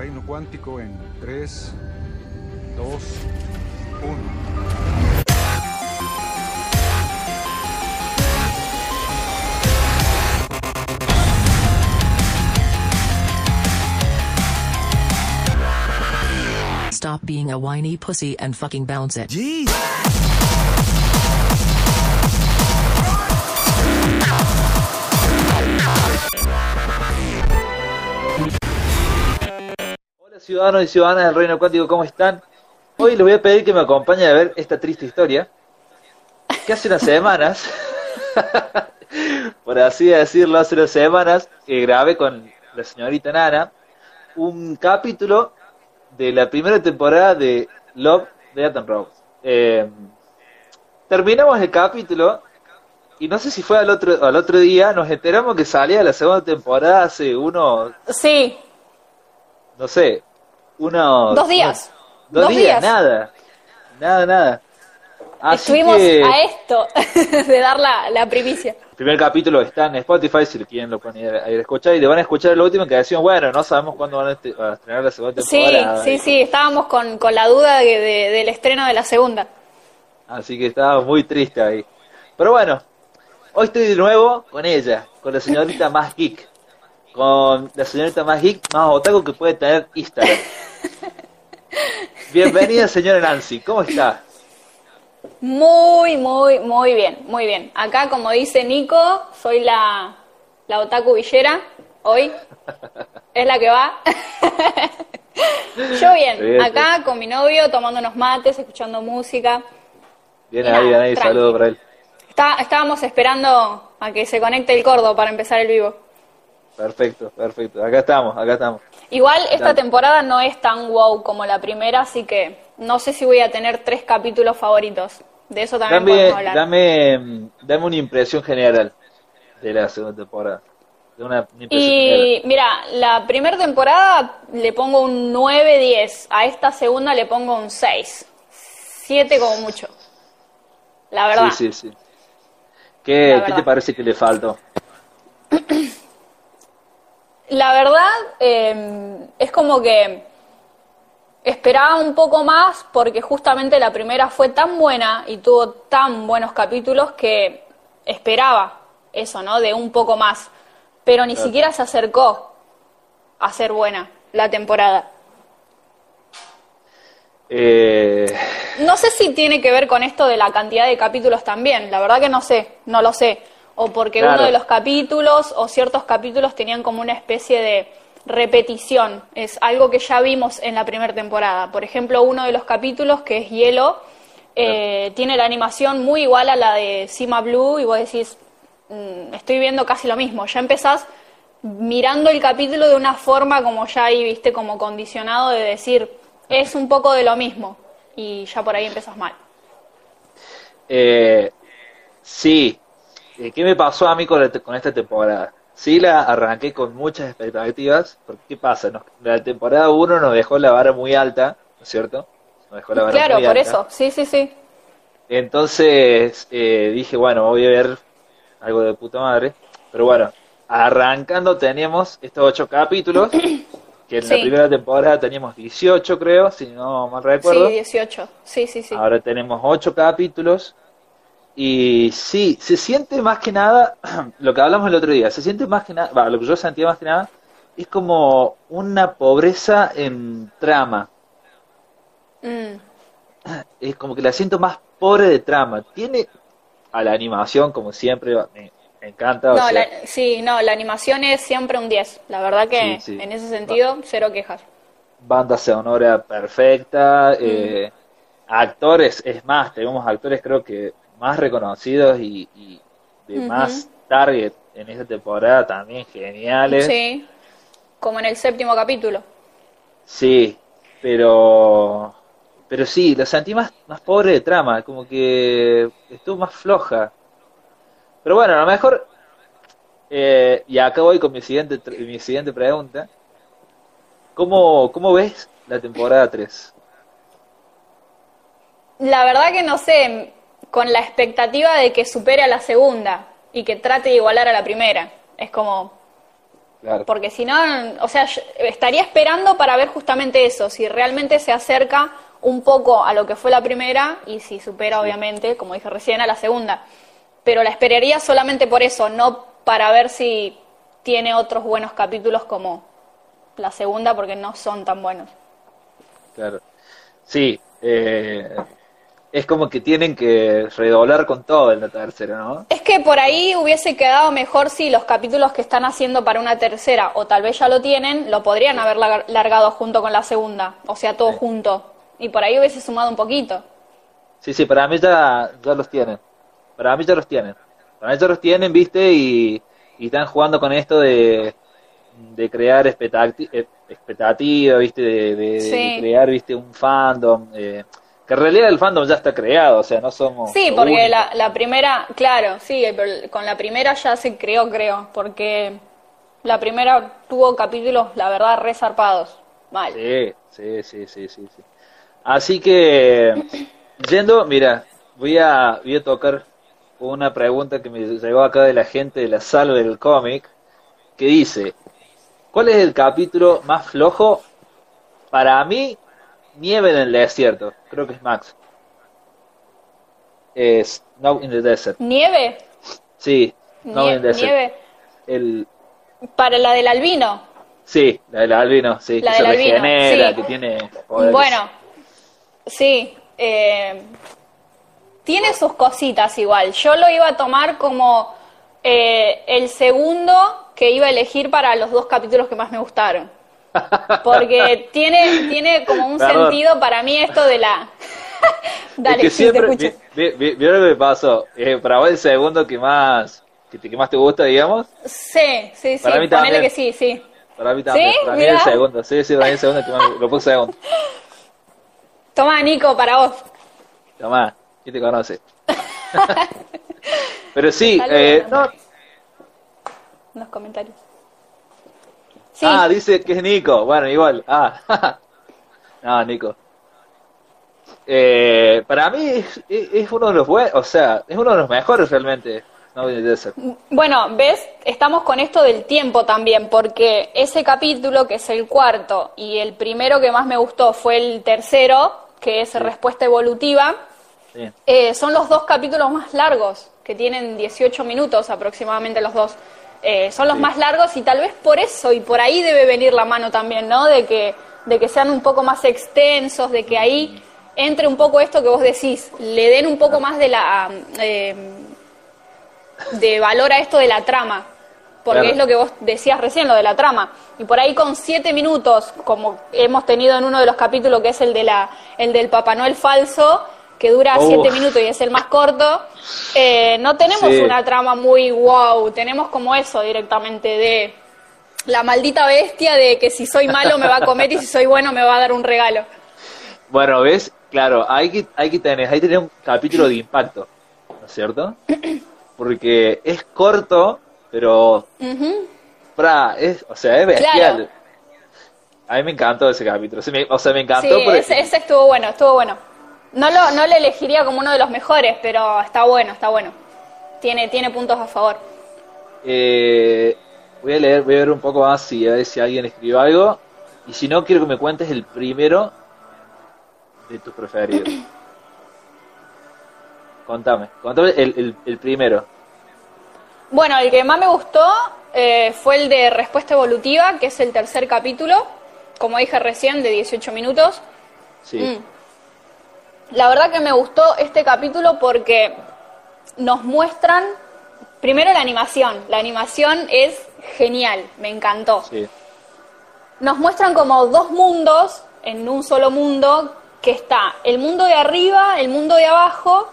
reino cuántico en 3, 2, 1. Stop being a whiny pussy and fucking bounce it. Jeez. Ciudadanos y ciudadanas del Reino Cuántico, ¿cómo están? Hoy les voy a pedir que me acompañen a ver esta triste historia, que hace unas semanas, por así decirlo, hace unas semanas que grabé con la señorita Nana un capítulo de la primera temporada de Love, Death and Robots. Eh, terminamos el capítulo y no sé si fue al otro, al otro día, nos enteramos que salía la segunda temporada hace unos, Sí, no sé, unos... dos días. Dos, Dos días, días. nada. Nada, nada. Así Estuvimos que a esto de dar la, la primicia. el primer capítulo está en Spotify, si quieren lo pueden ir a, ir a escuchar. Y le van a escuchar el último que decimos, bueno, no sabemos cuándo van a, estrenar la segunda Sí, temporada. sí, sí, estábamos con, con la duda de- de- del estreno de la segunda. Así que estaba muy triste ahí. Pero bueno, hoy estoy de nuevo con ella, con la señorita más geek. Con la señorita más geek, más otaku que puede tener Instagram. Bienvenida, señora Nancy, ¿cómo está? Muy, muy, muy bien, muy bien. Acá, como dice Nico, soy la, la otaku villera hoy. Es la que va. Yo bien, Bien, acá con mi novio tomando unos mates, escuchando música. Bien ahí, bien ahí, saludo para él. Está- estábamos esperando a que se conecte el cordo para empezar el vivo. Perfecto, perfecto. Acá estamos, acá estamos. Igual esta Dale. temporada no es tan wow como la primera, así que no sé si voy a tener tres capítulos favoritos. De eso también Dame, podemos hablar. dame, mm, dame una impresión general de la segunda temporada. De una, Y mira, la primera temporada le pongo un 9-10, a esta segunda le pongo un 6. 7 como mucho. La verdad. general. Sí, sí, sí. ¿Qué, La ¿Qué te parece que le faltó? La verdad, eh, es como que esperaba un poco más porque justamente la primera fue tan buena y tuvo tan buenos capítulos que esperaba eso, ¿no? De un poco más. Pero ni Claro. siquiera se acercó a ser buena la temporada. Eh, No sé si tiene que ver con esto de la cantidad de capítulos también, la verdad que no sé, no lo sé. O porque Claro. uno de los capítulos o ciertos capítulos tenían como una especie de repetición. Es algo que ya vimos en la primera temporada. Por ejemplo, uno de los capítulos, que es Hielo, eh, tiene la animación muy igual a la de Cima Blue y vos decís, "Mm, estoy viendo casi lo mismo. Ya empezás mirando el capítulo de una forma como ya ahí, viste, como condicionado de decir, es un poco de lo mismo. Y ya por ahí empezás mal. eh, sí. Eh, ¿Qué me pasó a mí con, esta temporada? Sí, la arranqué con muchas expectativas. Porque, ¿qué pasa? Nos- la temporada 1 nos dejó la vara muy alta, ¿no es cierto? Nos dejó la vara Claro, muy por alta. eso, sí, sí, sí. Entonces eh, dije, bueno, voy a ver algo de puta madre. Pero bueno, arrancando teníamos estos ocho capítulos, que en la primera temporada teníamos 18, creo, si no mal recuerdo. Sí, 18. Sí, sí, sí. Ahora tenemos ocho capítulos. Y sí, se siente más que nada, lo que hablamos el otro día, se siente más que nada, va, lo que yo sentía más que nada, es como una pobreza en trama. Mm, es como que la siento más pobre de trama. Tiene a la animación, como siempre, me, me encanta. o No, sea, la- sí, no, la animación es siempre un 10. La verdad que Sí, sí. en ese sentido, cero quejas. banda sonora perfecta, eh, actores, es más, tenemos actores creo que más reconocidos y, y de más target en esta temporada también geniales. Sí, como en el séptimo capítulo. Sí, pero pero sí, la sentí más, más pobre de trama, como que estuvo más floja. Pero bueno, a lo mejor, eh, y acá voy con mi siguiente, mi siguiente pregunta. ¿Cómo, cómo ves la temporada 3? La verdad que no sé, con la expectativa de que supere a la segunda y que trate de igualar a la primera. Es como, Claro. Porque si no, o sea, yo estaría esperando para ver justamente eso, si realmente se acerca un poco a lo que fue la primera y si supera, obviamente, como dije recién, a la segunda. Pero la esperaría solamente por eso, no para ver si tiene otros buenos capítulos como la segunda, porque no son tan buenos. Claro. Sí, eh, es como que tienen que redoblar con todo en la tercera, ¿no? Es que por ahí hubiese quedado mejor si los capítulos que están haciendo para una tercera, o tal vez ya lo tienen, lo podrían haber lar- largado junto con la segunda, o sea, todo Sí. junto. Y por ahí hubiese sumado un poquito. Sí, sí, para mí ya, ya los tienen. Para mí ya los tienen. Para mí ya los tienen, viste, y, y están jugando con esto de, de crear eh, expectativa, viste, de, de- crear, viste, un fandom. eh, que en realidad el fandom ya está creado, o sea, no somos. Sí, porque la, la primera, claro, sí, pero con la primera ya se creó, creo, porque la primera tuvo capítulos, la verdad, resarpados. Mal. Sí, sí, sí, sí, sí, sí. Así que, yendo, mira, voy a, voy a tocar una pregunta que me llegó acá de la gente de la sala del cómic, que dice, ¿cuál es el capítulo más flojo? Para mí, Nieve en el desierto, creo que es Max. Es Snow in the Desert. Nieve, Sí, Snow Nie- in the Desert. nieve, El, para la del albino. sí, la del albino, sí, La que se albino, regenera, sí. que tiene poderes. Bueno, sí, eh, tiene sus cositas igual. Yo lo iba a tomar como eh, el segundo que iba a elegir para los dos capítulos que más me gustaron. Porque tiene, tiene como un Perdón. sentido para mí esto de la... Dale, es que sí, siempre, te escucho. vi- vi- vi- ¿vieron lo que me pasó? Eh, para vos el segundo que más, que, te- que más te gusta, digamos, Sí, sí, sí, Para mí ponele también. que sí, sí. para mí también, ¿Sí? para mí el segundo, sí, sí, para mí el segundo que más, lo puse segundo. Toma, Nico, para vos. Tomá, ¿quién te conoce? Pero sí, eh, no, Andrés. En los comentarios. Sí, ah, dice que es Nico, bueno, igual, ah, no, Nico. Eh, para mí es, uno de los buenos, o sea, es uno de los mejores realmente, no. Bueno, ves, estamos con esto del tiempo también, porque ese capítulo, que es el cuarto, y el primero que más me gustó fue el tercero, que es Respuesta Evolutiva, Sí. eh, son los dos capítulos más largos, que tienen 18 minutos aproximadamente los dos. Eh, son los Sí. más largos y tal vez por eso, y por ahí debe venir la mano también, ¿no? De que, de que sean un poco más extensos, de que ahí entre un poco esto que vos decís, le den un poco más de la... eh, de valor a esto de la trama, porque Claro. es lo que vos decías recién, lo de la trama. Y por ahí con siete minutos, como hemos tenido en uno de los capítulos, que es el de la, el del Papá Noel falso, que dura Uf. siete minutos y es el más corto, eh, no tenemos Sí. una trama muy wow, tenemos como eso directamente de la maldita bestia de que si soy malo me va a comer y si soy bueno me va a dar un regalo. Bueno, ¿ves? Claro, hay que, hay que tener, hay que tener un capítulo de impacto, ¿no es cierto? Porque es corto, pero fra, es, o sea, es bestial. Claro. A mí me encantó ese capítulo, sí, me- o sea, me encantó Sí, porque ese, ese estuvo bueno, estuvo bueno. No lo, no lo elegiría como uno de los mejores, pero está bueno, está bueno. Tiene, tiene puntos a favor. eh, voy a leer, voy a ver un poco más si a ver si alguien escribió algo. Y si no, quiero que me cuentes el primero de tus preferidos. contame, contame el, el, el primero. Bueno, el que más me gustó eh, fue el de Respuesta Evolutiva, que es el tercer capítulo, como dije recién, de 18 minutos. Sí, Mm. La verdad que me gustó este capítulo porque nos muestran, primero la animación, la animación es genial, me encantó. sí, Nos muestran como dos mundos en un solo mundo, que está el mundo de arriba, el mundo de abajo,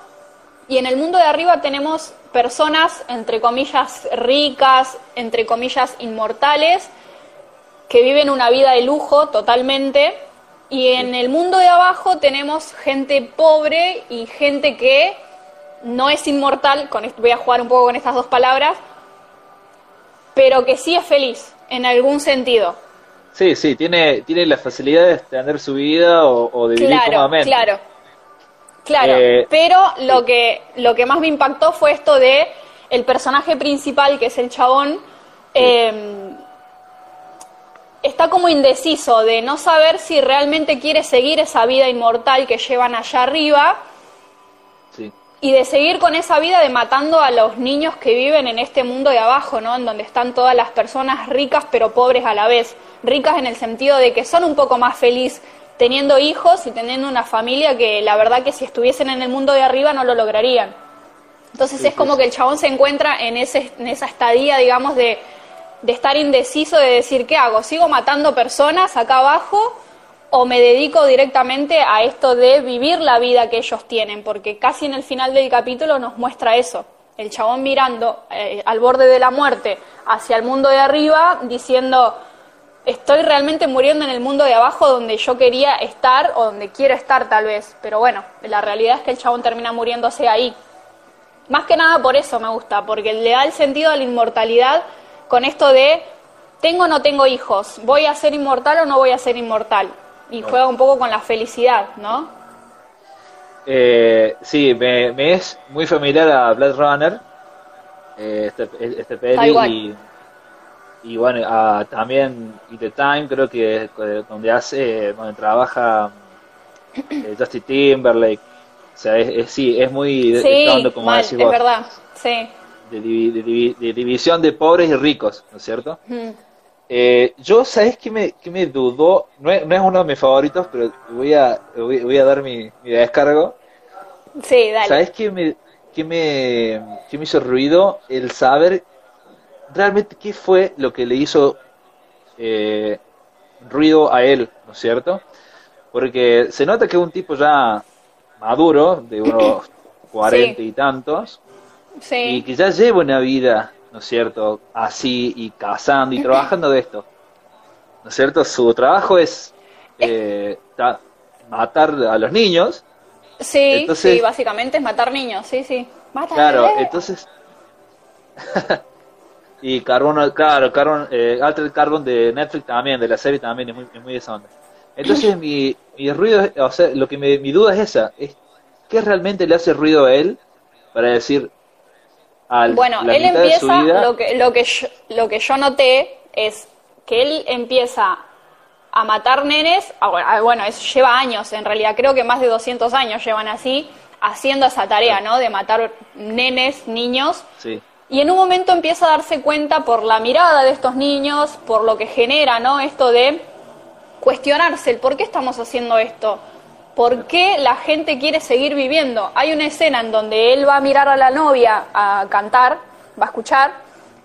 y en el mundo de arriba tenemos personas, entre comillas, ricas, entre comillas, inmortales, que viven una vida de lujo totalmente. Y en el mundo de abajo tenemos gente pobre y gente que no es inmortal, con esto, voy a jugar un poco con estas dos palabras, pero que sí es feliz, en algún sentido. sí, sí, tiene, tiene la facilidad de extender su vida o, o de vivir Claro, cómodamente. claro. Claro, Eh, pero lo que, lo que más me impactó fue esto de el personaje principal, que es el chabón, eh, está como indeciso de no saber si realmente quiere seguir esa vida inmortal que llevan allá arriba Sí. y de seguir con esa vida de matando a los niños que viven en este mundo de abajo, ¿no? En donde están todas las personas ricas pero pobres a la vez. Ricas en el sentido de que son un poco más felices teniendo hijos y teniendo una familia que la verdad que si estuviesen en el mundo de arriba no lo lograrían. Entonces Sí, es como sí, que el chabón se encuentra en, ese, en esa estadía, digamos, de, de estar indeciso, de decir, ¿qué hago? ¿Sigo matando personas acá abajo o me dedico directamente a esto de vivir la vida que ellos tienen? Porque casi en el final del capítulo nos muestra eso. El chabón mirando eh, al borde de la muerte hacia el mundo de arriba, diciendo, estoy realmente muriendo en el mundo de abajo donde yo quería estar o donde quiero estar tal vez. Pero bueno, la realidad es que el chabón termina muriéndose ahí. Más que nada por eso me gusta, porque le da el sentido a la inmortalidad con esto de tengo o no tengo hijos, voy a ser inmortal o no voy a ser inmortal. Y juega un poco con la felicidad, ¿no? Eh, sí, me, me es muy familiar a Blade Runner, eh, este, este peli, y, y bueno, a- también y The Time, creo que es, eh, donde hace, donde trabaja eh, Justin Timberlake. O sea, es, es- sí, es muy Sí, como mal, es verdad, sí. De, divi- de divi- de división de pobres y ricos, ¿no es cierto? Mm. Eh, yo, ¿sabes qué me, qué me dudó? No es, no es uno de mis favoritos, pero voy a, voy, voy a dar mi, mi descargo. Sí, dale. ¿Sabes qué me, qué me, qué me hizo ruido? El saber realmente qué fue lo que le hizo eh, ruido a él, ¿no es cierto? Porque se nota que es un tipo ya maduro, de unos cuarenta y tantos, y que ya lleva una vida, ¿no es cierto? Así, y cazando y trabajando de esto. ¿No es cierto? Su trabajo es eh, ta- matar a los niños. sí, entonces- sí, básicamente es matar niños, sí, sí. Mátale. Claro, entonces. y Carbon, claro, Carbon, eh, Altered Carbon de Netflix también, de la serie también, es muy, es muy de esa onda. Entonces, mi, mi ruido, o sea, lo que me, mi duda es esa: es ¿qué realmente le hace ruido a él para decir. Al, Bueno, él empieza, vida, lo que, lo, que yo, lo que yo noté es que él empieza a matar nenes, bueno, bueno, eso lleva años, en realidad creo que más de 200 años llevan así, haciendo esa tarea, ¿no? De matar nenes, niños, Sí, y en un momento empieza a darse cuenta por la mirada de estos niños, por lo que genera, ¿no? Esto de cuestionarse el por qué estamos haciendo esto. ¿Por qué la gente quiere seguir viviendo? Hay una escena en donde él va a mirar a la novia a cantar, va a escuchar,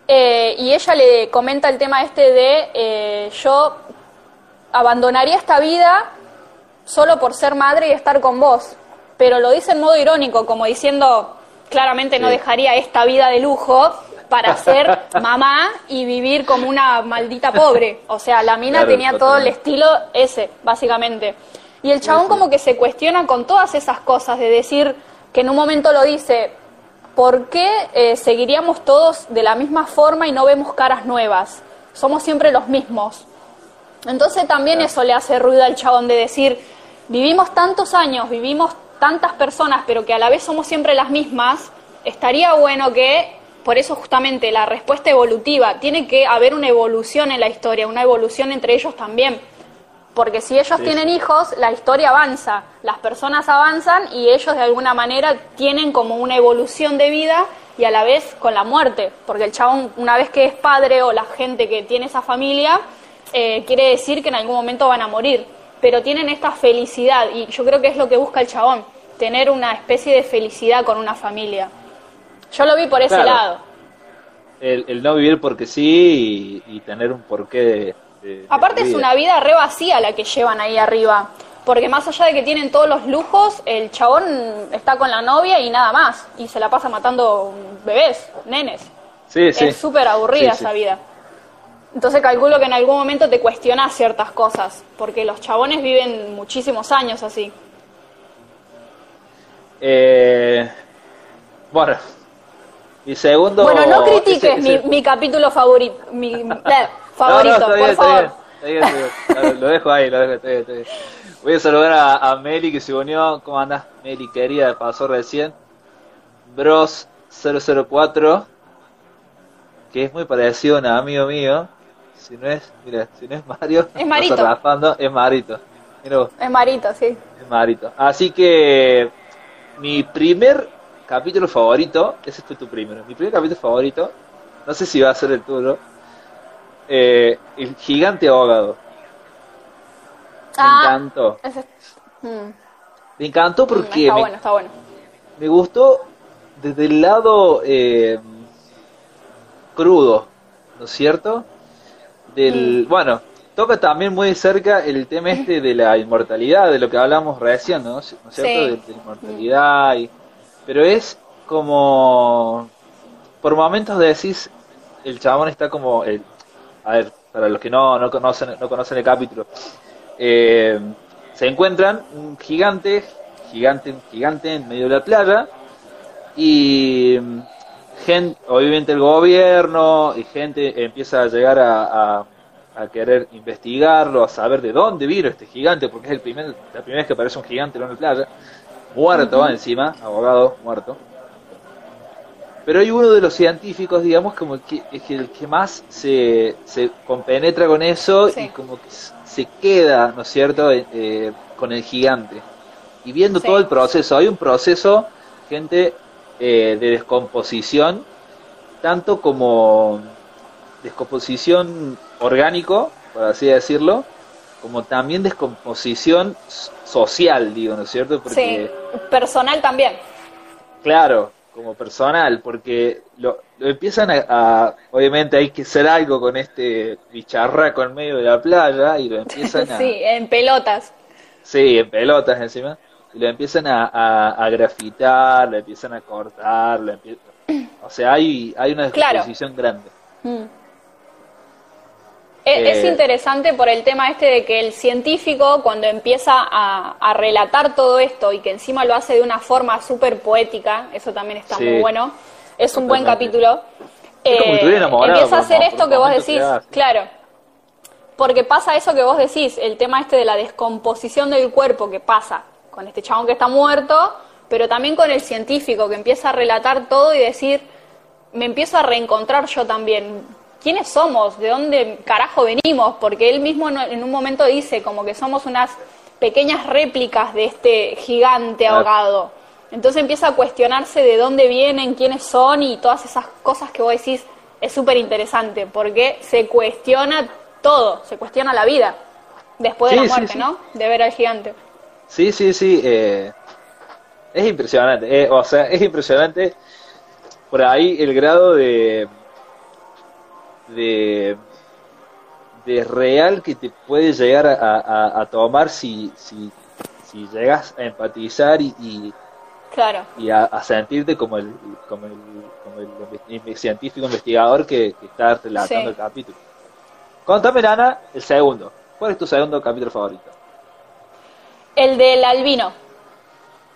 eh, y ella le comenta el tema este de eh, yo abandonaría esta vida solo por ser madre y estar con vos. Pero lo dice en modo irónico, como diciendo, claramente no dejaría esta vida de lujo para ser mamá y vivir como una maldita pobre. O sea, la mina Claro, tenía todo el estilo ese, básicamente. Y el chabón como que se cuestiona con todas esas cosas, de decir que en un momento lo dice, ¿por qué eh, seguiríamos todos de la misma forma y no vemos caras nuevas? Somos siempre los mismos. Entonces también eso le hace ruido al chabón de decir, vivimos tantos años, vivimos tantas personas, pero que a la vez somos siempre las mismas, estaría bueno que, por eso justamente la respuesta evolutiva, tiene que haber una evolución en la historia, una evolución entre ellos también. Porque si ellos Sí, tienen hijos, la historia avanza, las personas avanzan y ellos de alguna manera tienen como una evolución de vida y a la vez con la muerte. Porque el chabón, una vez que es padre o la gente que tiene esa familia, eh, quiere decir que en algún momento van a morir. Pero tienen esta felicidad y yo creo que es lo que busca el chabón, tener una especie de felicidad con una familia. Yo lo vi por ese Claro. lado. el, el no vivir porque sí y, y tener un porqué de. de- de Aparte es una vida re vacía la que llevan ahí arriba. Porque más allá de que tienen todos los lujos, el chabón está con la novia y nada más. Y se la pasa matando bebés, nenes. Sí, sí. Es súper aburrida sí. esa vida. Entonces calculo que en algún momento te cuestionas ciertas cosas. Porque los chabones viven muchísimos años así. Eh, bueno, mi segundo. Bueno, no critiques ese- ese- Mi, mi capítulo favorito. Mi No, favorito, no, está por bien, está favor. bien, está bien, está bien. Lo- Lo dejo ahí, lo dejo, está bien, está bien. Voy a saludar a, a Meli que se unió. ¿Cómo andás, Meli querida? Pasó recién. Bros 004, que es muy parecido a un amigo mío. si no es, mira, si no es Mario, Es Marito. raspando, es Marito. Es Marito, sí. es Marito. Así que mi primer capítulo favorito, ese fue tu primero, mi primer capítulo favorito, no sé si va a ser el tuyo, eh, el gigante ahogado. Me Ah, encantó. ese- mm, Me encantó mm, porque está me, bueno, está bueno. me gustó desde el lado eh, crudo, ¿no es cierto? Del, bueno, toca también muy cerca el tema este de la inmortalidad, de lo que hablamos recién, ¿no? ¿No es cierto? Sí. De, de la inmortalidad, y, pero es como, por momentos decís, el chabón está como, el, a ver, para los que no, no conocen, no conocen el capítulo, eh, se encuentran un gigante, gigante, gigante en medio de la playa y gente, obviamente el gobierno y gente empieza a llegar a, a- a querer investigarlo, a saber de dónde vino este gigante, porque es el primer, la primera vez que aparece un gigante en una playa, muerto encima, abogado muerto. Pero hay uno de los científicos, digamos, como que es el que más se, se compenetra con eso Sí. y como que se queda, ¿no es cierto?, Eh, eh, con el gigante. Y viendo Sí. todo el proceso, hay un proceso, gente, eh, de descomposición, tanto como descomposición orgánico, por así decirlo, como también descomposición social, digo, ¿no es cierto? Porque, Sí, personal también. Claro, como personal, porque lo, lo empiezan a, a- Obviamente hay que hacer algo con este bicharraco en medio de la playa y lo empiezan a. Sí, en pelotas. Sí, en pelotas encima. Y lo empiezan a, a, a grafitar, lo empiezan a cortar, lo empie- o sea, hay, hay una Claro. descomposición grande. Mm. Es, es Eh, interesante por el tema este de que el científico cuando empieza a, a relatar todo esto y que encima lo hace de una forma súper poética, eso también está Sí. muy bueno, es un buen capítulo. Eh, empieza a hacer esto que vos decís, claro, porque pasa eso que vos decís, el tema este de la descomposición del cuerpo que pasa con este chabón que está muerto, pero también con el científico que empieza a relatar todo y decir, me empiezo a reencontrar yo también. ¿Quiénes somos? ¿De dónde carajo venimos? Porque él mismo en- un momento dice como que somos unas pequeñas réplicas de este gigante ahogado. Entonces empieza a cuestionarse de dónde vienen, quiénes son y todas esas cosas que vos decís es súper interesante porque se cuestiona todo, se cuestiona la vida después de Sí, la sí, muerte, sí. ¿no? De ver al gigante. Sí, sí, sí. eh, es impresionante. eh, o sea, es impresionante por ahí el grado de. De. de real que te puede llegar a, a- a tomar si, si, si llegas a empatizar y, y, Claro. y a, a sentirte como el, como el, como el inve- científico investigador que, que está relatando Sí. el capítulo. Contame, Ana, el segundo. ¿Cuál es tu segundo capítulo favorito? El del albino.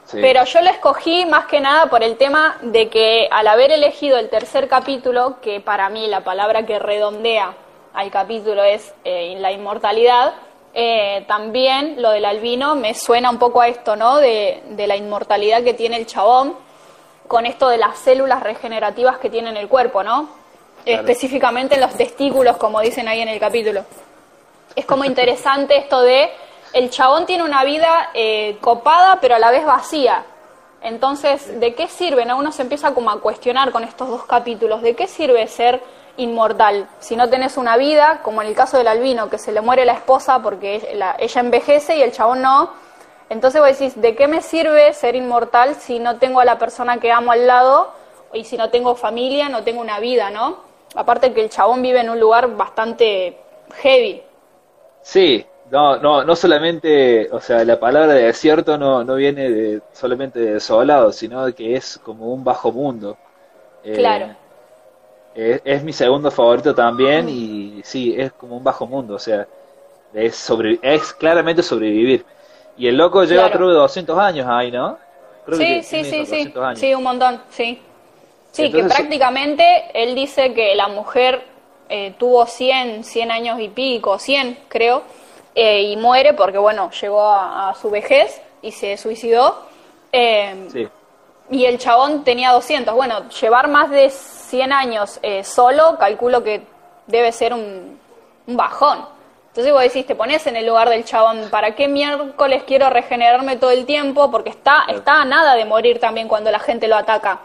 Sí. Pero yo lo escogí más que nada por el tema de que al haber elegido el tercer capítulo, que para mí la palabra que redondea al capítulo es eh, la inmortalidad, eh, también lo del albino me suena un poco a esto, ¿no? De, de la inmortalidad que tiene el chabón con esto de las células regenerativas que tiene en el cuerpo, ¿no? Claro. Específicamente en los testículos, como dicen ahí en el capítulo es como interesante esto de el chabón tiene una vida eh, copada pero a la vez vacía. Entonces, ¿de qué sirve? no? Uno se empieza como a cuestionar con estos dos capítulos, ¿de qué sirve ser inmortal? Si no tenés una vida, como en el caso del albino, que se le muere la esposa porque la- ella envejece y el chabón no. Entonces vos decís, ¿de qué me sirve ser inmortal si no tengo a la persona que amo al lado y si no tengo familia, no tengo una vida, ¿no? Aparte que el chabón vive en un lugar bastante heavy. Sí, no, no, no solamente, o sea, la palabra de desierto no, no viene de, solamente de desolado, sino que es como un bajo mundo. Eh, Claro. Es, es mi segundo favorito también y sí, es como un bajo mundo, o sea, es, sobre, es claramente sobrevivir. Y el loco lleva Claro. creo que 200 años ahí, ¿no? Creo que Sí, sí, sí, sí. 200 años. Sí, un montón, sí. Sí, Entonces- que prácticamente él dice que la mujer eh, tuvo 100, 100 años y pico, 100 creo, eh, y muere porque, bueno, llegó a, a su vejez y se suicidó. Eh, Sí. Y el chabón tenía 200. Bueno, llevar más de 100 años eh, solo, calculo que debe ser un, un bajón. Entonces vos decís, te pones en el lugar del chabón, ¿para qué miércoles quiero regenerarme todo el tiempo? Porque está, está a nada de morir también cuando la gente lo ataca.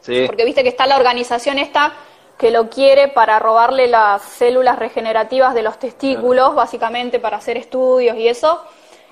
Sí. Porque viste que está la organización esta que lo quiere para robarle las células regenerativas de los testículos, básicamente para hacer estudios y eso,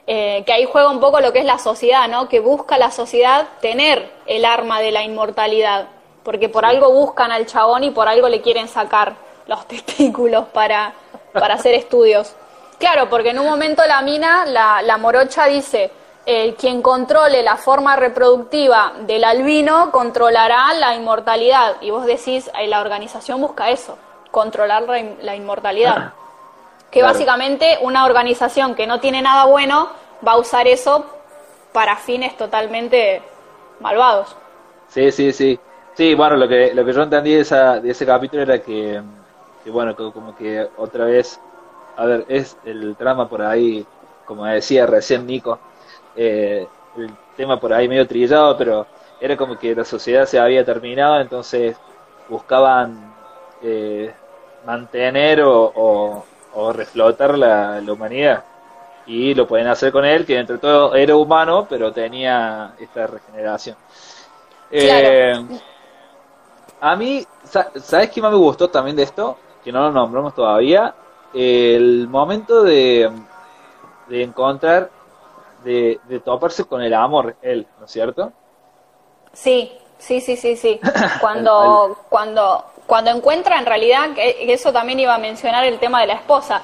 eh, que ahí juega un poco lo que es la sociedad, ¿no? Que busca la sociedad tener el arma de la inmortalidad, porque por algo buscan al chabón y por algo le quieren sacar los testículos para, para hacer estudios. Claro, porque en un momento la mina, la, la morocha dice, eh, quien controle la forma reproductiva del albino controlará la inmortalidad. Y vos decís, eh, la organización busca eso, controlar la, in- la inmortalidad. Que Claro. básicamente una organización que no tiene nada bueno va a usar eso para fines totalmente malvados. Sí, sí, sí. Sí, bueno, lo que, lo que yo entendí de, esa, de ese capítulo era que, que, bueno, que como que otra vez, a ver, es el trama por ahí, como decía recién Nico, eh, el tema por ahí medio trillado, pero era como que la sociedad se había terminado, entonces buscaban eh, mantener o, o, o reflotar la, la humanidad. Y lo pueden hacer con él, que entre todo era humano, pero tenía esta regeneración. Eh, a mí, sa- ¿sabes qué más me gustó también de esto? Que no lo nombramos todavía. El momento de, de encontrar, de, de toparse con el amor, él, ¿no es cierto? Sí, sí, sí, sí, sí. Cuando, cuando, cuando encuentra en realidad, que eso también iba a mencionar el tema de la esposa,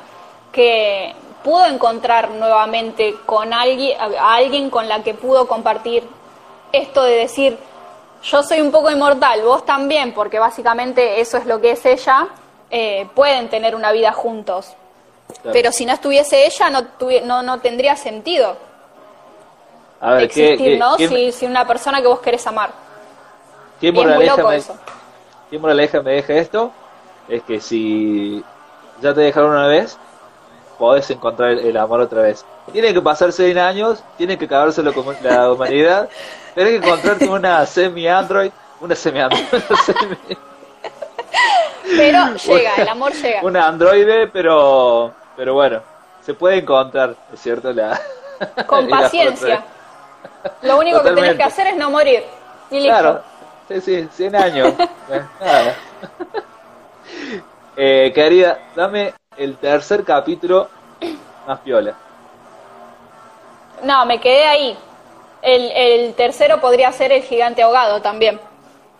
que pudo encontrar nuevamente con alguien, a alguien con la que pudo compartir esto de decir, yo soy un poco inmortal, vos también, porque básicamente eso es lo que es ella, eh, pueden tener una vida juntos. Claro. Pero si no estuviese ella, no, no, no tendría sentido A ver, ¿qué, existir, qué- ¿no? qué- Si, si una persona que vos querés amar. qué Y es muy moraleja loco me-. ¿Qué moraleja me deja esto? Es que si ya te dejaron una vez, podés encontrar el, amor otra vez. Tiene que pasar 100 años, tiene que acabárselo con la humanidad, tenés que encontrarte una semi-android, una semi-android, semi- Pero llega, el amor llega. una androide, pero, pero bueno, se puede encontrar, ¿es cierto? La, Con paciencia. Lo único que tenés que hacer es no morir. Y listo. Claro, sí, sí, 100 años. Eh, nada. Eh, querida, dame el tercer capítulo más piola. No, me quedé ahí. El, el tercero podría ser el gigante ahogado también.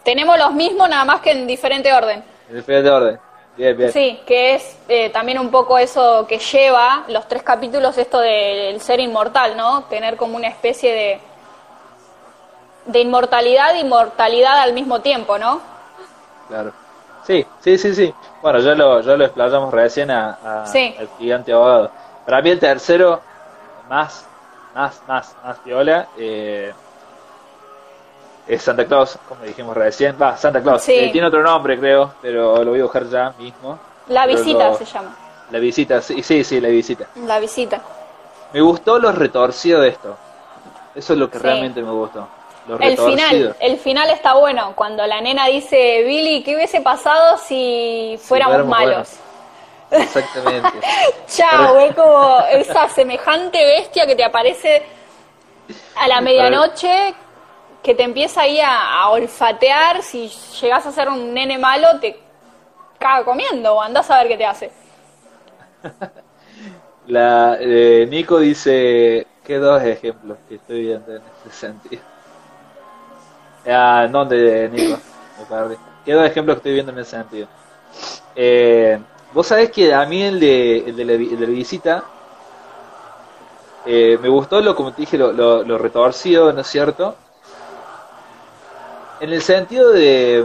Tenemos los mismos, nada más que en diferente orden. En diferente orden. Bien, bien. Sí, que es eh, también un poco eso que lleva los tres capítulos, esto del ser inmortal, ¿no? Tener como una especie de, de inmortalidad y mortalidad al mismo tiempo, ¿no? Claro. Sí, sí, sí, sí. Bueno, ya lo, ya lo explayamos recién a, a- Sí. al gigante abogado. Para mí el tercero, más, más, más, más piola, eh, es Santa Claus, como dijimos recién. Va, Santa Claus. Sí. Eh, tiene otro nombre, creo, pero lo voy a buscar ya mismo. La visita lo- se llama. La visita, sí, sí, sí, la visita. La visita. Me gustó lo retorcido de esto. Eso es lo que Sí. realmente me gustó. El final, el final está bueno, cuando la nena dice, Billy, ¿qué hubiese pasado si fuéramos malos? Exactamente. Chao, es como esa semejante bestia que te aparece a la medianoche, que te empieza ahí a, a olfatear, si llegas a ser un nene malo, te caga comiendo, o andás a ver qué te hace. La, eh, Nico dice, ¿qué dos ejemplos que estoy viendo en ese sentido? Ah, ¿dónde, Nico? Me perdí. ¿Qué dos ejemplos que estoy viendo en ese sentido? Eh, Vos sabés que a mí el de, el de, la, visita eh, me gustó lo, como te dije, lo, lo, lo retorcido, ¿no es cierto? En el sentido de,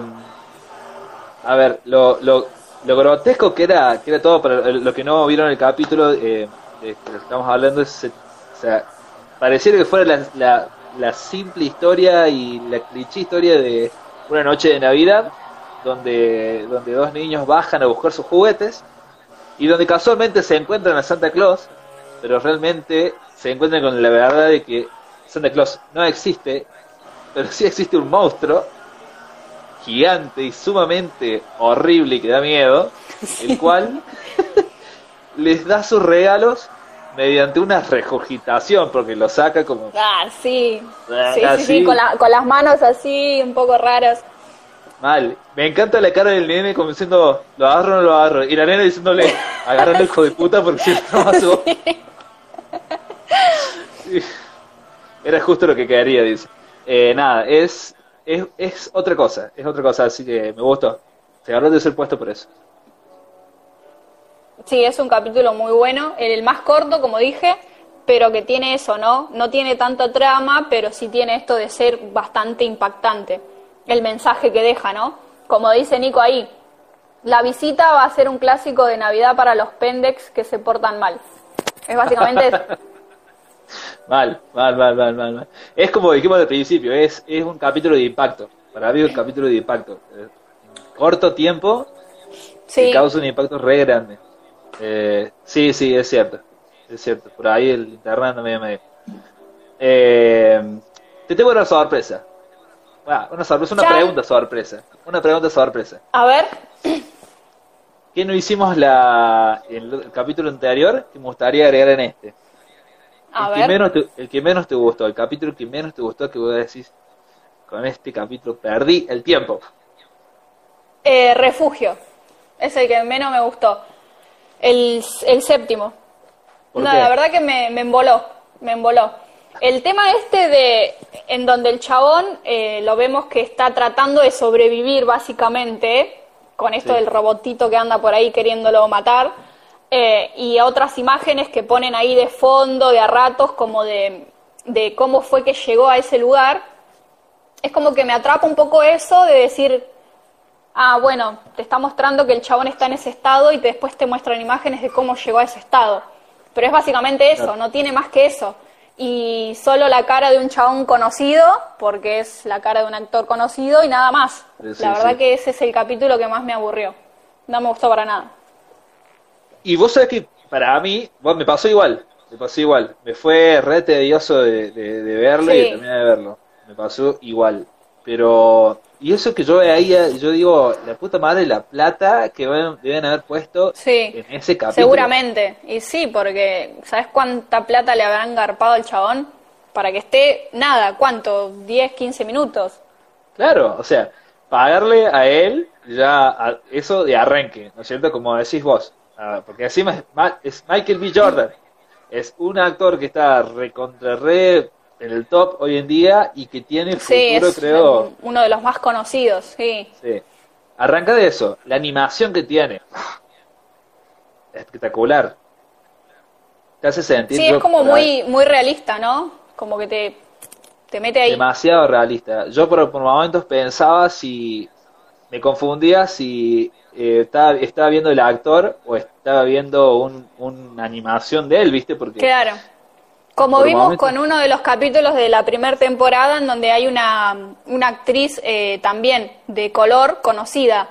a ver, lo, lo, lo grotesco que era, que era todo, para lo que no vieron el capítulo eh, de que estamos hablando, es, o sea, pareciera que fuera la, la simple historia y la cliché historia de una noche de Navidad, donde, donde dos niños bajan a buscar sus juguetes y donde casualmente se encuentran a Santa Claus, pero realmente se encuentran con la verdad de que Santa Claus no existe, pero sí existe un monstruo gigante y sumamente horrible y que da miedo, el cual les da sus regalos mediante una regurgitación, porque lo saca como... Ah, sí. Ah, Sí, sí, así. sí, con, la- con las manos así, un poco raras. Mal. Me encanta la cara del nene como diciendo, lo agarro o no lo agarro. Y la nena diciéndole, agárralo hijo de puta porque si no vas. Sí. Era justo lo que quería, dice. Eh, nada, es, es, es otra cosa, es otra cosa, así que me gustó. Se agarró de ser puesto por eso. Sí, es un capítulo muy bueno, el más corto, como dije, pero que tiene eso, ¿no? No tiene tanta trama, pero sí tiene esto de ser bastante impactante. El mensaje que deja, ¿no? Como dice Nico ahí, la visita va a ser un clásico de Navidad para los pendex que se portan mal. Es básicamente eso. Mal, mal, mal, mal, mal. Es como dijimos al principio, es, es un capítulo de impacto. Para mí es un capítulo de impacto. Eh, corto tiempo Sí, que causa un impacto re grande. Eh, sí, sí, es cierto. Es cierto. Por ahí el internet no me me. Eh, te tengo una sorpresa. Ah, una sorpresa, una Ya. pregunta sorpresa. Una pregunta sorpresa. a ver, ¿Qué no hicimos la, en el capítulo anterior que me gustaría agregar en este? a el, que ver. menos te, el que menos te gustó, el capítulo que menos te gustó, que vos decís, con este capítulo perdí el tiempo. Eh, refugio, es el que menos me gustó. El, el séptimo. ¿Por no, qué? la verdad que me, me emboló, me emboló. El tema este de, en donde el chabón eh, lo vemos que está tratando de sobrevivir básicamente, con esto Sí. del robotito que anda por ahí queriéndolo matar, eh, y otras imágenes que ponen ahí de fondo, de a ratos, como de, de cómo fue que llegó a ese lugar, es como que me atrapa un poco eso de decir, ah, bueno, te está mostrando que el chabón está en ese estado y te- después te muestran imágenes de cómo llegó a ese estado. Pero es básicamente eso, no tiene más que eso. Y solo la cara de un chabón conocido, porque es la cara de un actor conocido y nada más. Sí, la verdad sí. que ese es el capítulo que más me aburrió. No me gustó para nada. Y vos sabés que para mí, bueno, me pasó igual, me pasó igual. Me fue re tedioso de, de, de verlo y de terminar de verlo. Me pasó igual. Pero, y eso que yo veía, yo digo, la puta madre, la plata que deben, haber puesto Sí, en ese capítulo. seguramente. Y sí, porque ¿sabes cuánta plata le habrán garpado al chabón? Para que esté, nada, ¿cuánto? ¿10, 15 minutos? Claro, o sea, pagarle a él ya a- eso de arranque, ¿no es cierto? Como decís vos, Ah, porque encima es, Ma- es Michael B. Jordan, es un actor que está recontra re en el top hoy en día y que tiene Sí, futuro, es creo. uno de los más conocidos, sí. Sí. Arranca de eso, la animación que tiene, espectacular. Te hace sentir Sí, es como muy, muy realista, ¿no? Como que te, te mete ahí. demasiado realista. Yo por, por momentos pensaba si me confundía si eh, estaba, estaba viendo el actor o estaba viendo un, una animación de él, ¿viste? Porque Claro. Como Por vimos con uno de los capítulos de la primera temporada en donde hay una, una actriz eh, también de color conocida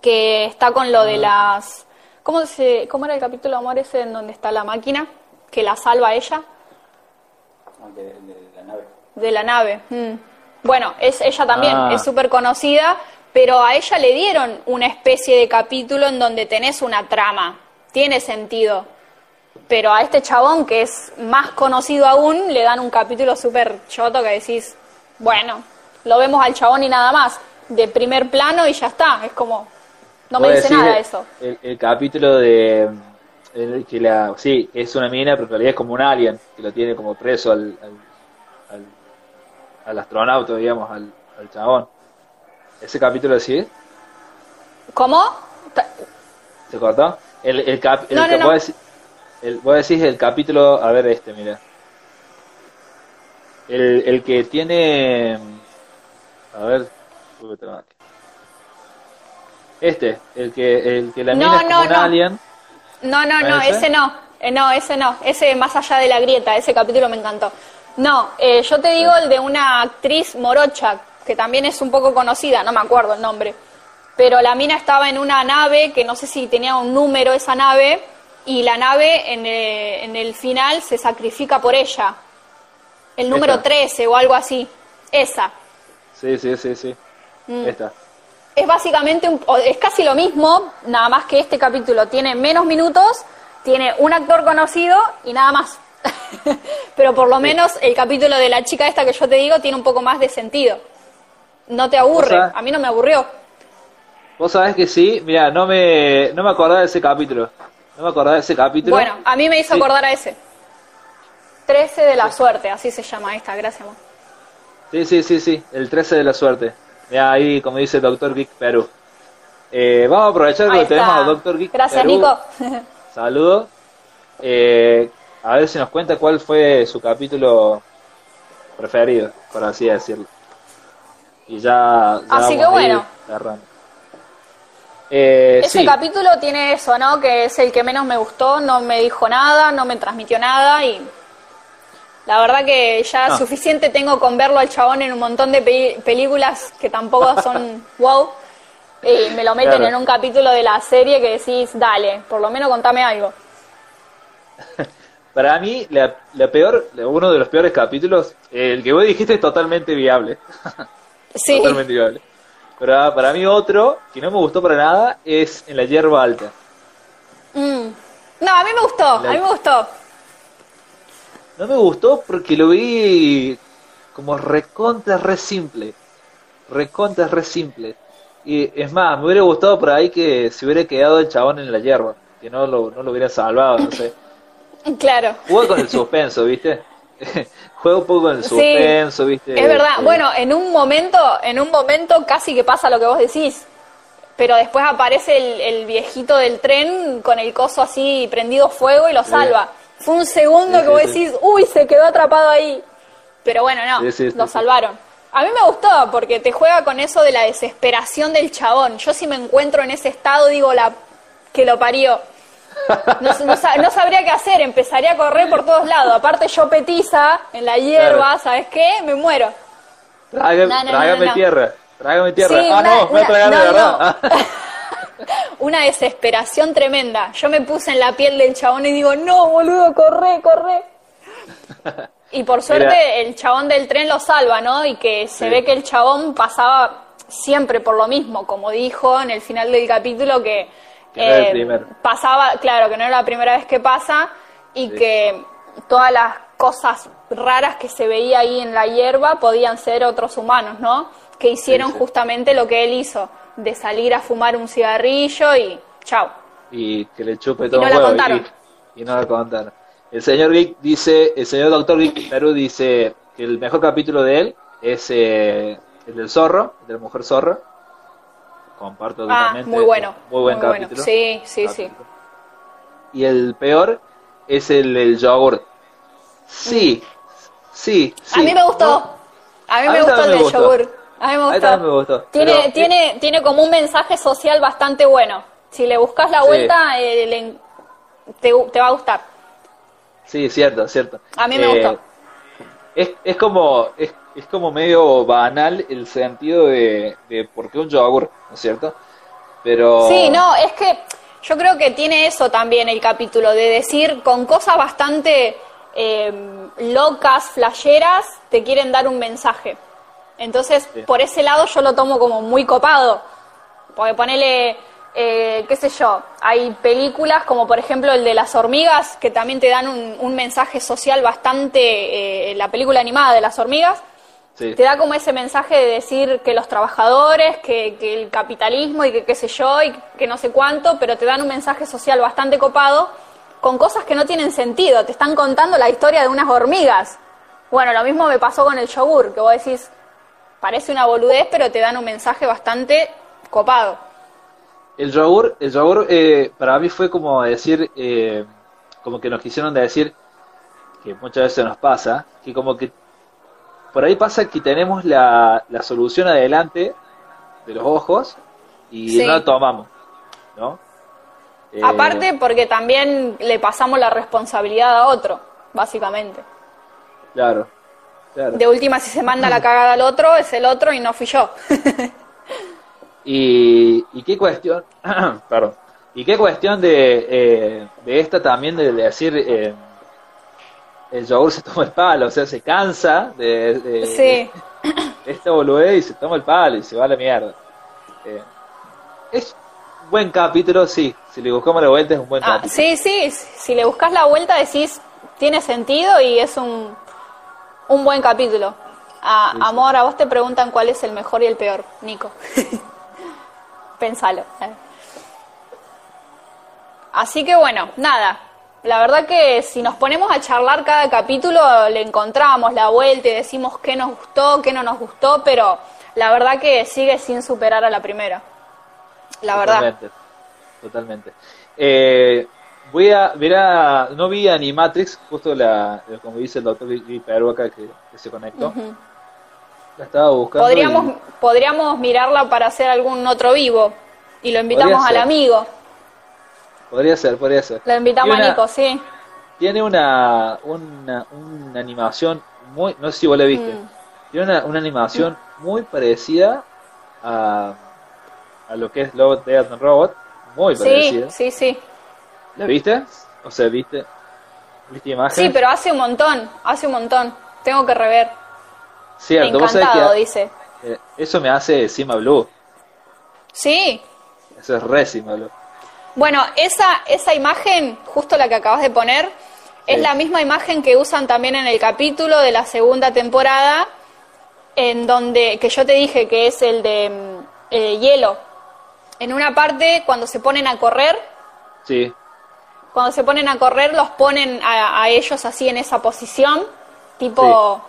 que está con lo Ah. de las... ¿Cómo, se, ¿Cómo era el capítulo, amor, ese en donde está la máquina? Que la salva a ella. De la nave. mm. Bueno, es ella también, Ah. es súper conocida, pero a ella le dieron una especie de capítulo en donde tenés una trama. Tiene sentido. Pero a este chabón, que es más conocido aún, le dan un capítulo súper choto que decís, bueno, lo vemos al chabón y nada más. De primer plano y ya está. Es como, no me dice nada eso. El, el capítulo de el que la sí es una mina, pero en realidad es como un alien que lo tiene como preso al al, al, al astronauta, digamos, al, al chabón. Ese capítulo sí, ¿Cómo? ¿se cortó? El, el, cap, el No, que no, no. El- vos decís el capítulo, a ver este, mira. El, el que tiene a ver. Este, el que el que la No, mina es como no, un no. alien. No, no, no, ¿Ese? ese no. Eh, no, ese no. Ese más allá de la grieta, ese capítulo me encantó. No, eh, yo te digo el de una actriz morocha, que también es un poco conocida, no me acuerdo el nombre. Pero la mina estaba en una nave, que no sé si tenía un número esa nave, y la nave en, eh, en el final se sacrifica por ella. El número Esa. 13 o algo así. Esa. Sí, sí, sí, sí. Mm. Esta. Es básicamente, un- es casi lo mismo, nada más que este capítulo tiene menos minutos, tiene un actor conocido y nada más. Pero por lo menos el capítulo de la chica esta que yo te digo tiene un poco más de sentido. No te aburre, a mí no me aburrió. Vos sabés que sí, mira, no me, no me acordaba de ese capítulo. No me acordaba de ese capítulo. Bueno, a mí me hizo Sí. acordar a ese. 13 de la suerte, así se llama esta, gracias. amor. Sí, sí, sí, sí, el 13 de la suerte. Ahí, como dice Doctor Geek Perú. Eh, vamos a aprovechar que tenemos a Doctor Geek Gracias, Perú. Nico. Saludos. Eh, a ver si nos cuenta cuál fue su capítulo preferido, por así decirlo. Y ya, ya Así que bueno. cerrando. Eh, Ese sí, capítulo tiene eso, ¿no? Que es el que menos me gustó, no me dijo nada, no me transmitió nada y la verdad que ya Ah. suficiente tengo con verlo al chabón en un montón de pe- películas que tampoco son wow y me lo meten Claro. en un capítulo de la serie que decís, dale, por lo menos contame algo. para mí, la, la peor, uno de los peores capítulos, el que vos dijiste es totalmente viable. Sí, Totalmente viable. Pero ah, para mí otro, que no me gustó para nada, es en la hierba alta. Mm. no, a mí me gustó, a mí me gustó. No me gustó porque lo vi como recontra, re simple. Recontra, re simple. Y es más, me hubiera gustado por ahí que se hubiera quedado el chabón en la hierba. Que no lo, no lo hubiera salvado, no sé. Claro. Juega con el suspenso, ¿viste? Juega un poco Sí, suspenso, ¿viste? Es verdad, bueno, en un momento, en un momento casi que pasa lo que vos decís. Pero después aparece el, el viejito del tren con el coso así prendido fuego y lo salva. Fue un segundo que vos decís, uy, se quedó atrapado ahí. Pero bueno, no, lo salvaron. A mí me gustó porque te juega con eso de la desesperación del chabón. Yo si me encuentro en ese estado digo la que lo parió. No, no sa- no sabría qué hacer, empezaría a correr por todos lados. Aparte yo petiza en la hierba, Claro. ¿sabes qué? Me muero. Trágame, No, trágame tierra. Trágame tierra. Sí, ah, una- no, me una- de verdad. Una desesperación tremenda. Yo me puse en la piel del chabón y digo, no, boludo, corre, corre. Y por suerte Mira. el chabón del tren lo salva, ¿no? Y que se Sí. ve que el chabón pasaba siempre por lo mismo, como dijo en el final del capítulo que, eh, no el pasaba, claro, que no era la primera vez que pasa y Sí. que todas las cosas raras que se veía ahí en la hierba podían ser otros humanos, ¿no? Que hicieron sí. justamente lo que él hizo, de salir a fumar un cigarrillo y chao. y que le chupe todo no un la huevo, contaron. Y, y no la contaron. El señor Geek dice, el señor Doctor Geek Perú dice que el mejor capítulo de él es eh, el del zorro, de la mujer zorra. Comparto Ah, totalmente. muy bueno. Muy buen muy bueno. capítulo. Sí, sí, sí. Capítulo. Y el peor es el del yogur. Sí, sí, sí. Mm. a mí me gustó. No, A mí A me mí gustó el me gustó. yogur. A mí me A mí gustó. también me gustó, Tiene, pero- eh, tiene, tiene como un mensaje social bastante bueno. Si le buscas la Sí. vuelta, eh, le- te, te va a gustar. Sí, cierto, cierto. A mí me Eh, gustó. Es, es como es, es como medio banal el sentido de, de por qué un yogur, ¿no es cierto? Pero Sí, no, es que yo creo que tiene eso también el capítulo, de decir con cosas bastante eh, locas, flasheras, te quieren dar un mensaje. Entonces, Sí. por ese lado yo lo tomo como muy copado. Porque ponele, eh, qué sé yo, hay películas como por ejemplo el de las hormigas, que también te dan un, un mensaje social bastante, eh, la película animada de las hormigas, sí, te da como ese mensaje de decir que los trabajadores, que, que el capitalismo y que qué sé yo y que no sé cuánto, pero te dan un mensaje social bastante copado con cosas que no tienen sentido. Te están contando la historia de unas hormigas. Bueno, lo mismo me pasó con el yogur, que vos decís, parece una boludez, pero te dan un mensaje bastante copado. el yogur, el yogur eh, para mí fue como decir, eh, como que nos quisieron decir que muchas veces nos pasa, que como que por ahí pasa que tenemos la, la solución adelante de los ojos y Sí. no la tomamos, ¿no? Eh, Aparte, porque también le pasamos la responsabilidad a otro, básicamente. claro, claro. De última, si se manda la cagada al otro, es el otro y no fui yo. Y, y qué cuestión, perdón, y qué cuestión de, eh, de esta también de, de decir eh, el yogur se toma el palo, o sea, se cansa de, de- Sí. de esta boludez y se toma el palo y se va a la mierda. Eh, es, buen capítulo, sí. Si le buscamos la vuelta es un buen Ah, capítulo. sí, sí, si le buscas la vuelta decís, tiene sentido y es un, un buen capítulo. Ah, Sí, sí. Amor, a vos te preguntan cuál es el mejor y el peor, Nico. Pensalo. Así que bueno, nada. La verdad que si nos ponemos a charlar cada capítulo, le encontramos la vuelta y decimos qué nos gustó, qué no nos gustó, pero la verdad que sigue sin superar a la primera. La verdad. Totalmente. Totalmente. Eh, voy a ver a. No vi Animatrix, justo la, como dice el doctor Perú acá que, que se conectó. La estaba buscando. Podríamos, y- podríamos mirarla para hacer algún otro vivo y lo invitamos al amigo. Podría ser, podría ser. Lo invitamos Tiene a una- Nico, sí. Tiene una, una, una animación muy. No sé si vos la viste. Mm. Tiene una, una animación muy parecida a, a lo que es Love, Death and Robot. Muy Sí, parecida. sí, sí. ¿La viste? O sea, ¿viste? ¿Viste imagen? Sí, pero hace un montón, hace un montón. Tengo que rever. Cierto, vos sabés Encantado, que dice. eh, eso me hace Sima Blue. Sí. Eso es re Sima Blue. Bueno, esa, esa imagen, justo la que acabas de poner, es Sí. la misma imagen que usan también en el capítulo de la segunda temporada, en donde, que yo te dije que es el de mm, eh, hielo. En una parte, cuando se ponen a correr, Sí, cuando se ponen a correr, los ponen a, a ellos así en esa posición, tipo,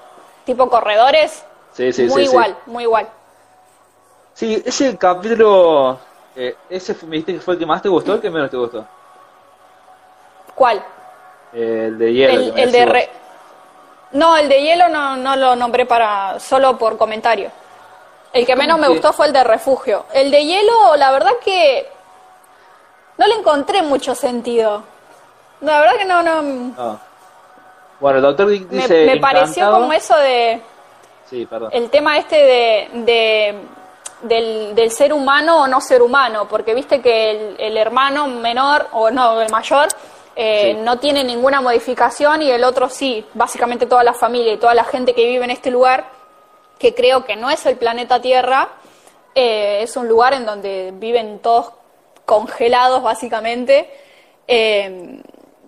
tipo corredores. sí, sí. muy sí, sí. igual, muy igual. Sí, ese capítulo. Eh, ese fue, me dijiste que fue el que más te gustó o el que menos te gustó. ¿Cuál? Eh, el de hielo. el, de re- No, el de hielo no, no lo nombré para solo por comentario. El que menos me gustó fue el de refugio. El de hielo, la verdad que no le encontré mucho sentido. La verdad que no, no. No. Bueno, el doctor Me, dice. me pareció como eso de Sí, perdón. el tema este de, de- del, del ser humano o no ser humano, porque viste que el, el hermano menor o no el mayor eh, Sí. no tiene ninguna modificación y el otro sí, básicamente toda la familia y toda la gente que vive en este lugar, que creo que no es el planeta Tierra, eh, es un lugar en donde viven todos congelados básicamente. eh,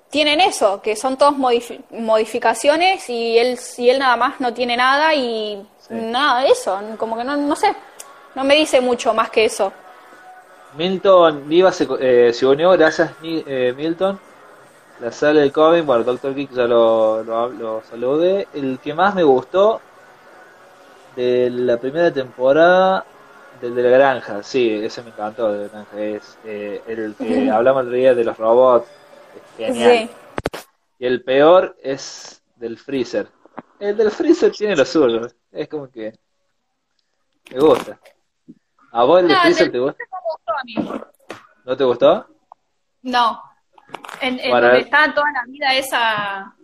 tienen eso, que son todos modifi- modificaciones y él, y él nada más no tiene nada y Sí. nada de eso, como que no, no sé, no me dice mucho más que eso. Milton Niva se, eh, se unió, gracias eh, Milton. La sala del cómic, bueno, Doctor Geek ya lo, lo, lo saludé. El que más me gustó de la primera temporada, del de la granja, sí, ese me encantó, de la granja, es eh, el que hablamos el día de los robots, es genial. Sí. Y el peor es del Freezer. El del Freezer tiene lo suyo, es como que me gusta. ¿A vos el de No, Freezer te? No me gustó a mí. ¿No te gustó? No. En, donde está toda la vida esa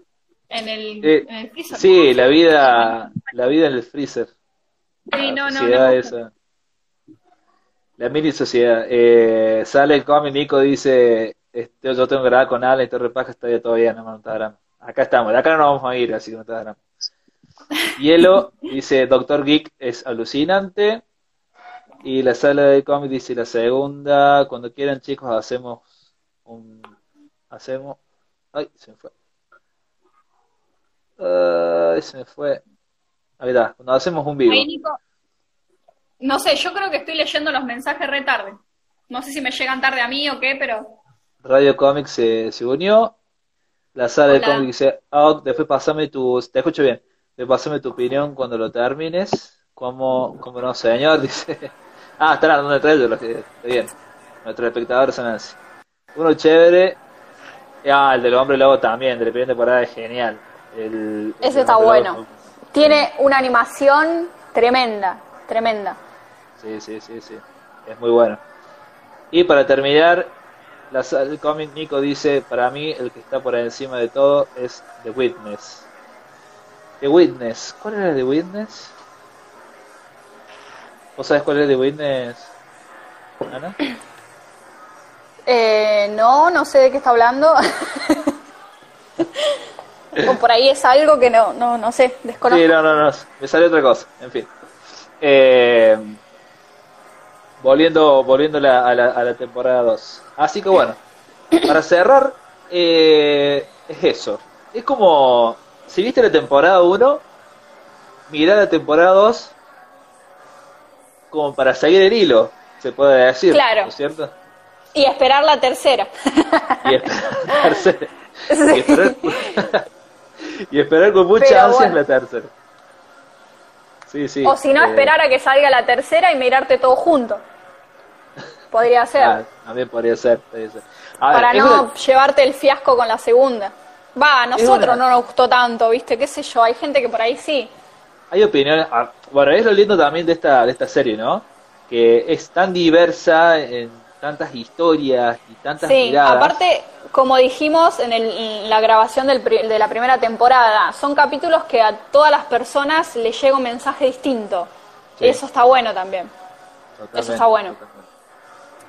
en el, Eh, en el freezer. Sí, la vida, la vida en el freezer. Sí, la no, no, sociedad no esa. La mini sociedad. Eh, sale el cómic, Nico dice, este, yo tengo que grabar con Alan y Torre Paja, está todavía, no me está grabando. Acá estamos, de acá no nos vamos a ir, así que no está grabando. Hielo dice, Doctor Geek es alucinante. Y la sala de cómic dice, la segunda, cuando quieran chicos hacemos un... Hacemos... Ay, se me fue. Ay, se me fue. Ahí está, cuando hacemos un vivo. Nico. No sé, yo creo que estoy leyendo los mensajes re tarde. No sé si me llegan tarde a mí o qué, pero. Radio Comics se, se unió. La sala de Hola. cómics dice, "Ah, después pasame tu, te escucho bien, después pasame tu opinión cuando lo termines. Como, como no, señor, dice. Ah, están hablando de ellos, los que, está bien. Nuestros espectadores son así. Uno chévere. Ah, el del hombre lobo también, de la primera temporada es genial. El, Ese está bueno. Lobo- Tiene una animación tremenda, tremenda. Sí, sí, sí, sí. Es muy bueno. Y para terminar, la, el cómic Nico dice, para mí el que está por encima de todo es The Witness. The Witness. ¿Cuál era The Witness? ¿Vos sabés cuál es The Witness, Ana? Eh, no, no sé de qué está hablando. o por ahí es algo que no, no, no sé, desconozco. Sí, no, no, no. Me sale otra cosa. En fin. Eh, volviendo, volviendo la- a, la, a la temporada 2. Así que bueno, para cerrar, eh, es eso. Es como, si viste la temporada 1, mirá la temporada 2 como para seguir el hilo, se puede decir. Claro. ¿no es cierto? Y esperar la tercera. Y esperar, la tercera. y esperar, y esperar con mucha Pero ansia bueno. la tercera. Sí, sí. o si no, eh, esperar a que salga la tercera y mirarte todo junto. Podría ser. ah, también podría ser. podría ser. A ver, para no una- llevarte el fiasco con la segunda. Va, a nosotros una- no nos gustó tanto, ¿viste? ¿Qué sé yo? Hay gente que por ahí sí. Hay opiniones. ah, Bueno, es lo lindo también de esta, de esta serie, ¿no? Que es tan diversa en tantas historias y tantas Sí, miradas. aparte, como dijimos en, el- en la grabación del de la primera temporada, son capítulos que a todas las personas les llega un mensaje distinto. Sí. Y eso está bueno también. Totalmente, eso está bueno. totalmente.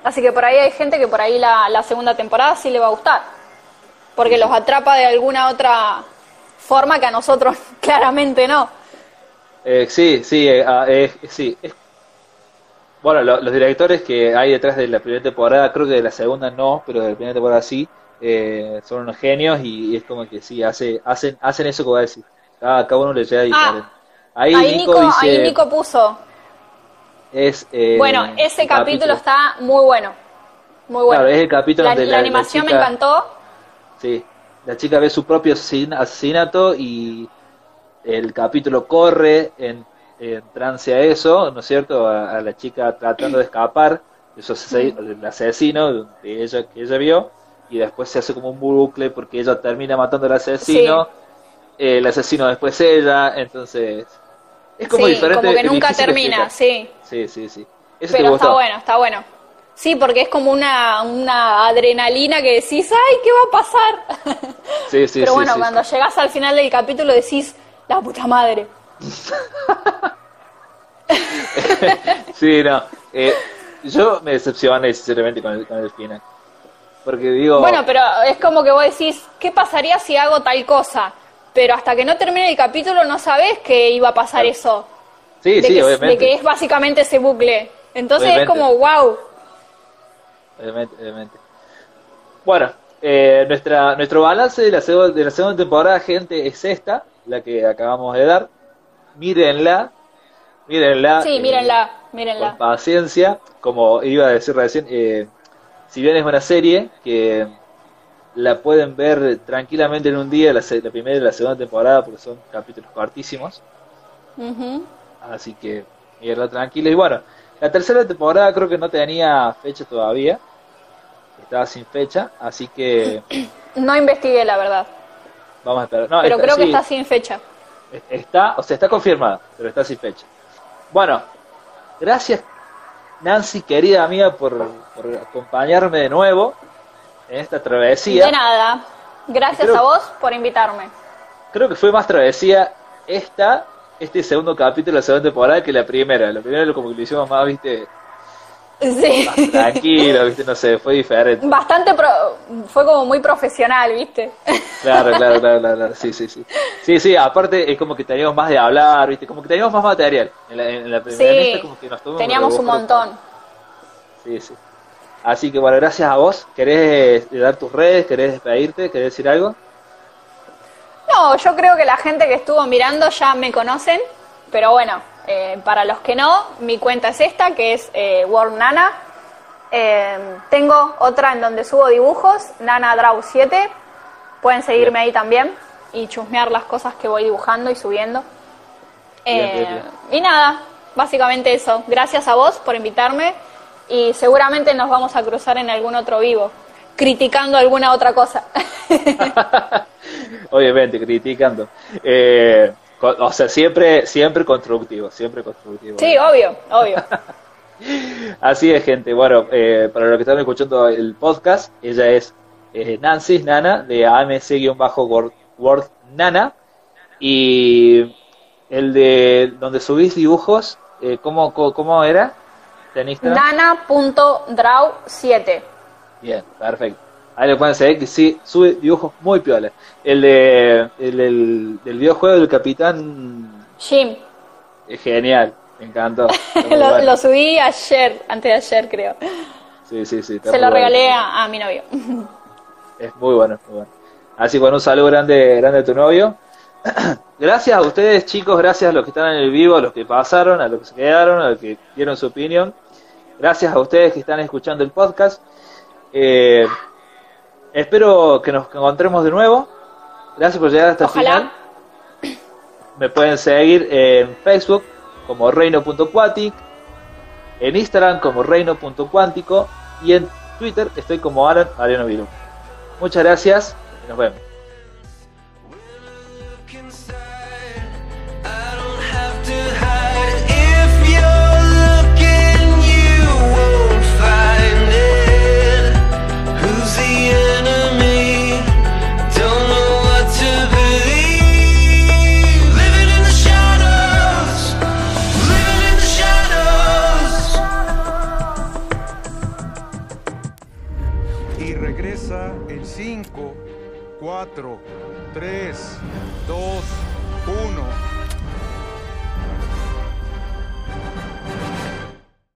Así que por ahí hay gente que por ahí la, la segunda temporada sí le va a gustar. Porque los atrapa de alguna otra forma que a nosotros claramente no. Eh, sí, sí, eh, ah, eh, sí. Bueno, lo- los directores que hay detrás de la primera temporada, creo que de la segunda no, pero de la primera temporada sí, eh, son unos genios y, y es como que sí, hace, hacen, hacen eso que va a decir. Cada, cada uno le llega diferente. Ahí, Ah, Ahí Nico, Nico, dice, ahí Nico puso. es... eh, Bueno, ese capítulo está muy bueno. Muy bueno. Claro, es el capítulo la, donde la la- la animación me chica- encantó. Sí, la chica ve su propio asesin- asesinato y el capítulo corre en, en trance a eso, ¿no es cierto? A, a la chica tratando de escapar de del asesino que ella, que ella vio y después se hace como un bucle porque ella termina matando al asesino, el asesino después ella, entonces es como sí, diferente. como que nunca termina, sí. Sí, sí, sí. Eso Pero está bueno, está bueno. Sí, porque es como una, una adrenalina que decís, ay, ¿qué va a pasar? Sí, sí, Pero bueno, sí. cuando llegás al final del capítulo decís, la puta madre. Sí, no. Eh, yo me decepcioné sinceramente con el, con el final. Porque digo, Bueno, pero es como que vos decís, ¿qué pasaría si hago tal cosa? Pero hasta que no termine el capítulo no sabés que iba a pasar Claro. eso. sí, de, sí, que, obviamente. de que es básicamente ese bucle. Entonces Obviamente. es como, wow. Obviamente, obviamente. Bueno, eh, nuestra, nuestro balance de la, de la segunda temporada, gente, es esta, la que acabamos de dar. Mírenla, mírenla. Sí, eh, mírenla, Con mírenla. paciencia, como iba a decir recién, eh, si bien es una serie que la pueden ver tranquilamente en un día, la, la primera y la segunda temporada, porque son capítulos cortísimos. Así que mierda tranquila. Y bueno, la tercera temporada creo que no tenía fecha todavía. Estaba sin fecha, así que No investigué, la verdad. Vamos a esperar. No, Pero está- creo que sí, está sin fecha. está, o sea, está confirmada, pero está sin fecha. Bueno, gracias Nancy, querida amiga, por, por acompañarme de nuevo en esta travesía. De nada. Gracias Creo- a vos por invitarme. Creo que fue más travesía esta, este segundo capítulo de la segunda temporada que la primera. La primera como que lo hicimos más, viste, Sí. tranquilo, viste, no sé, fue diferente. Bastante pro- fue como muy profesional, ¿viste? Claro, claro, claro, claro, sí, sí, sí. Sí, sí, aparte es como que teníamos más de hablar, ¿viste? Como que teníamos más material. En la, en la primera Sí. esta como que nos tomamos Teníamos un montón. Sí, sí. Así que bueno, gracias a vos. ¿Querés dar tus redes? ¿Querés despedirte? ¿Querés decir algo? No, yo creo que la gente que estuvo mirando ya me conocen, pero bueno, eh, para los que no, mi cuenta es esta, que es eh, World Nana. Eh, tengo otra en donde subo dibujos, Nana Draw 7. Pueden seguirme ahí también y chusmear las cosas que voy dibujando y subiendo. Bien, Eh, bien, bien. Y nada, básicamente eso. Gracias a vos por invitarme y seguramente nos vamos a cruzar en algún otro vivo, criticando alguna otra cosa. Obviamente, criticando. Eh, o sea, siempre, siempre constructivo, siempre constructivo. sí, obvio, obvio. Así es, gente. Bueno, eh, para los que están escuchando el podcast, ella es eh, Nancy Nana de AMC-Word Word Nana. Y el de donde subís dibujos, eh, ¿cómo, cómo, cómo era? ¿En Instagram? Nana.draw7. Bien, perfecto. Ahí lo pueden seguir que sí, sube dibujos muy piola. El de el del, del videojuego del capitán Jim. es genial, Me encantó. Lo, bueno. lo subí ayer, antes de ayer creo. Sí, sí, sí. Se lo bueno. regalé a, a mi novio. Es muy bueno, muy bueno. Así que bueno, un saludo grande, grande a tu novio. gracias a ustedes, chicos, gracias a los que están en el vivo, a los que pasaron, a los que se quedaron, a los que dieron su opinión. Gracias a ustedes que están escuchando el podcast. Eh, espero que nos encontremos de nuevo. Gracias por llegar hasta el final. Me pueden seguir en Facebook como reino.quatic, en Instagram como reino.cuántico y en Twitter estoy como Alan Mariano Viru. Muchas gracias y nos vemos. 4, 3, 2, 1.